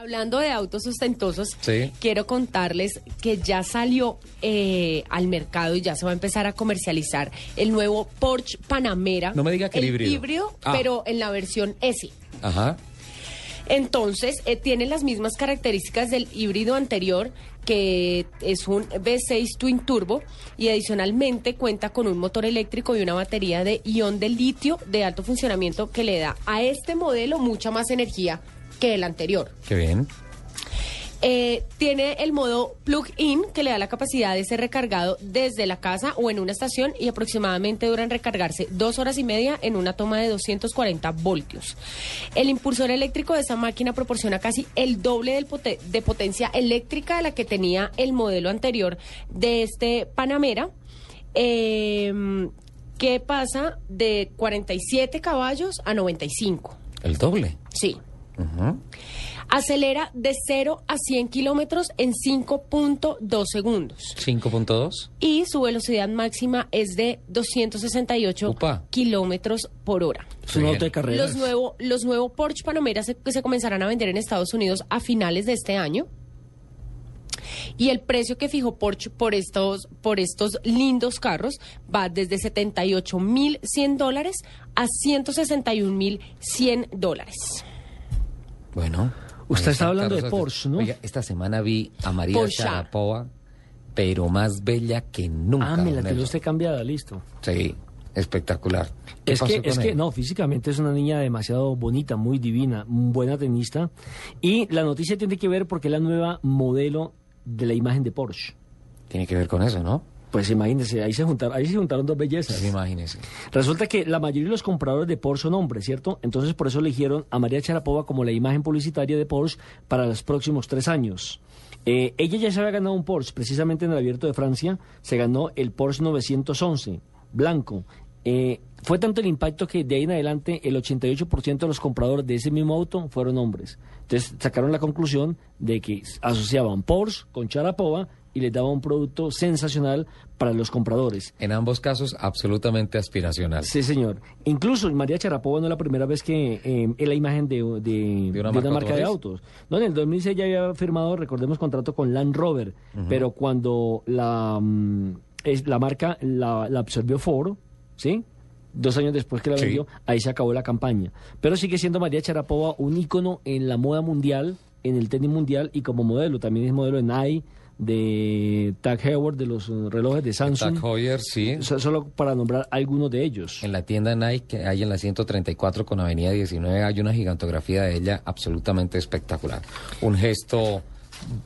Hablando de autos ostentosos, Sí. quiero contarles que ya salió eh, al mercado y ya se va a empezar a comercializar el nuevo Porsche Panamera. No me diga que el híbrido. híbrido, Ah. pero en la versión S. Ajá. Entonces, eh, tiene las mismas características del híbrido anterior, que es un V6 Twin Turbo, y adicionalmente cuenta con un motor eléctrico y una batería de ion de litio de alto funcionamiento que le da a este modelo mucha más energía que el anterior. Qué bien. Eh, tiene el modo plug-in que le da la capacidad de ser recargado desde la casa o en una estación y aproximadamente dura en recargarse dos horas y media en una toma de 240 voltios. El impulsor eléctrico de esa máquina proporciona casi el doble del de potencia eléctrica de la que tenía el modelo anterior de este Panamera. eh, que pasa de 47 caballos a 95. El doble. Sí. Ujú. Acelera de 0 a 100 kilómetros en 5.2 segundos. 5.2. Y su velocidad máxima es de 268 Upa. kilómetros por hora. Es un auto de carreras. Los nuevos los nuevos Porsche Panamera se, se comenzarán a vender en Estados Unidos a finales de este año. Y el precio que fijó Porsche por estos, por estos lindos carros va desde 78.100 dólares a 161.100 dólares. Bueno. Usted está hablando de Porsche, ¿no? Oiga, esta semana vi a María Porsche. Sharapova, pero más bella que nunca. Ah, me la tiene usted cambiada, listo. Sí, espectacular. ¿Qué Es que, es que, no, físicamente es una niña demasiado bonita, muy divina, buena tenista. Y la noticia tiene que ver porque es la nueva modelo de la imagen de Porsche. Tiene que ver con eso, ¿no? Pues imagínense, ahí se juntaron, ahí se juntaron dos bellezas. Pues imagínese. Resulta que la mayoría de los compradores de Porsche son hombres, ¿cierto? Entonces por eso eligieron a María Charapova como la imagen publicitaria de Porsche para los próximos tres años. Eh, ella ya se había ganado un Porsche, precisamente en el Abierto de Francia, se ganó el Porsche 911, blanco. Eh, fue tanto el impacto que de ahí en adelante el 88% de los compradores de ese mismo auto fueron hombres. Entonces sacaron la conclusión de que asociaban Porsche con Charapova y les daba un producto sensacional para los compradores. En ambos casos, absolutamente aspiracional. Sí, señor. Incluso María Charapova no es la primera vez que eh, es la imagen de, de- de una marca marca de autos. No, en el 2006 ya había firmado, recordemos, contrato con Land Rover, pero cuando la, mm, es, la marca la, la absorbió Ford, ¿sí? Dos años después que la Sí. vendió, ahí se acabó la campaña. Pero sigue siendo María Charapova un ícono en la moda mundial, en el tenis mundial y como modelo. También es modelo de Nike, de Tag Heuer, de los eh, relojes de Samsung. Tag Heuer, sí. So- Solo para nombrar algunos de ellos. En la tienda Nike, que hay en la 134 con Avenida 19, hay una gigantografía de ella absolutamente espectacular. Un gesto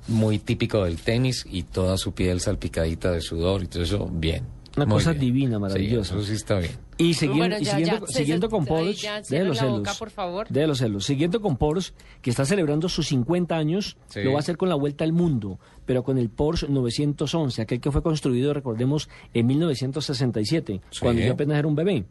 muy típico del tenis y toda su piel salpicadita de sudor y todo eso, bien. Una Muy cosa bien. divina, Sí, maravillosa. eso sí está bien. Y, segui- Bueno, y ya, siguiendo, ya, siguiendo César, con ya, de los celos. boca, por favor. De los celos. Siguiendo con Porsche, que está celebrando sus 50 años, Sí. lo va a hacer con la vuelta al mundo, pero con el Porsche 911, aquel que fue construido, recordemos, en 1967, Sí. cuando yo apenas era un bebé.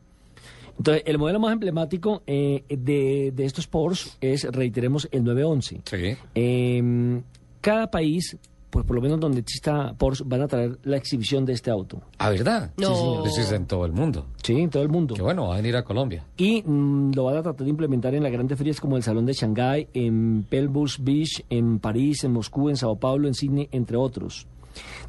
Entonces, el modelo más emblemático eh, de, de estos Porsche es, reiteremos, el 911. Sí. Eh, cada país, pues por lo menos donde exista Porsche, van a traer la exhibición de este auto. Ah, ¿verdad? No. Sí, señor. Eso es en todo el mundo. Sí, en todo el mundo. Que bueno, va a venir a Colombia. Y mm, lo van a tratar de implementar en las grandes ferias como el Salón de Shanghái, en Pelbus Beach, en París, en Moscú, en Sao Paulo, en Sydney, entre otros.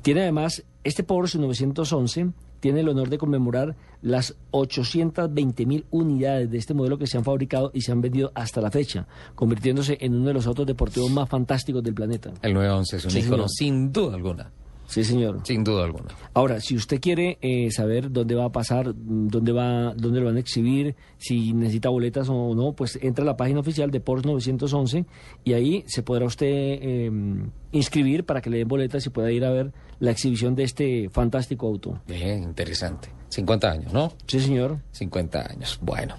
Tiene además, este Porsche 911 tiene el honor de conmemorar las 820 mil unidades de este modelo que se han fabricado y se han vendido hasta la fecha, convirtiéndose en uno de los autos deportivos más fantásticos del planeta. El 911 es un Sí, ícono señor. sin duda alguna. Sí, señor. Sin duda alguna. Ahora, si usted quiere eh, saber dónde va a pasar, dónde va, dónde lo van a exhibir, si necesita boletas o no, pues entra a la página oficial de Porsche 911 y ahí se podrá usted eh, inscribir para que le den boletas y pueda ir a ver la exhibición de este fantástico auto. Bien, interesante. 50 años, ¿no? Sí, señor. 50 años. Bueno.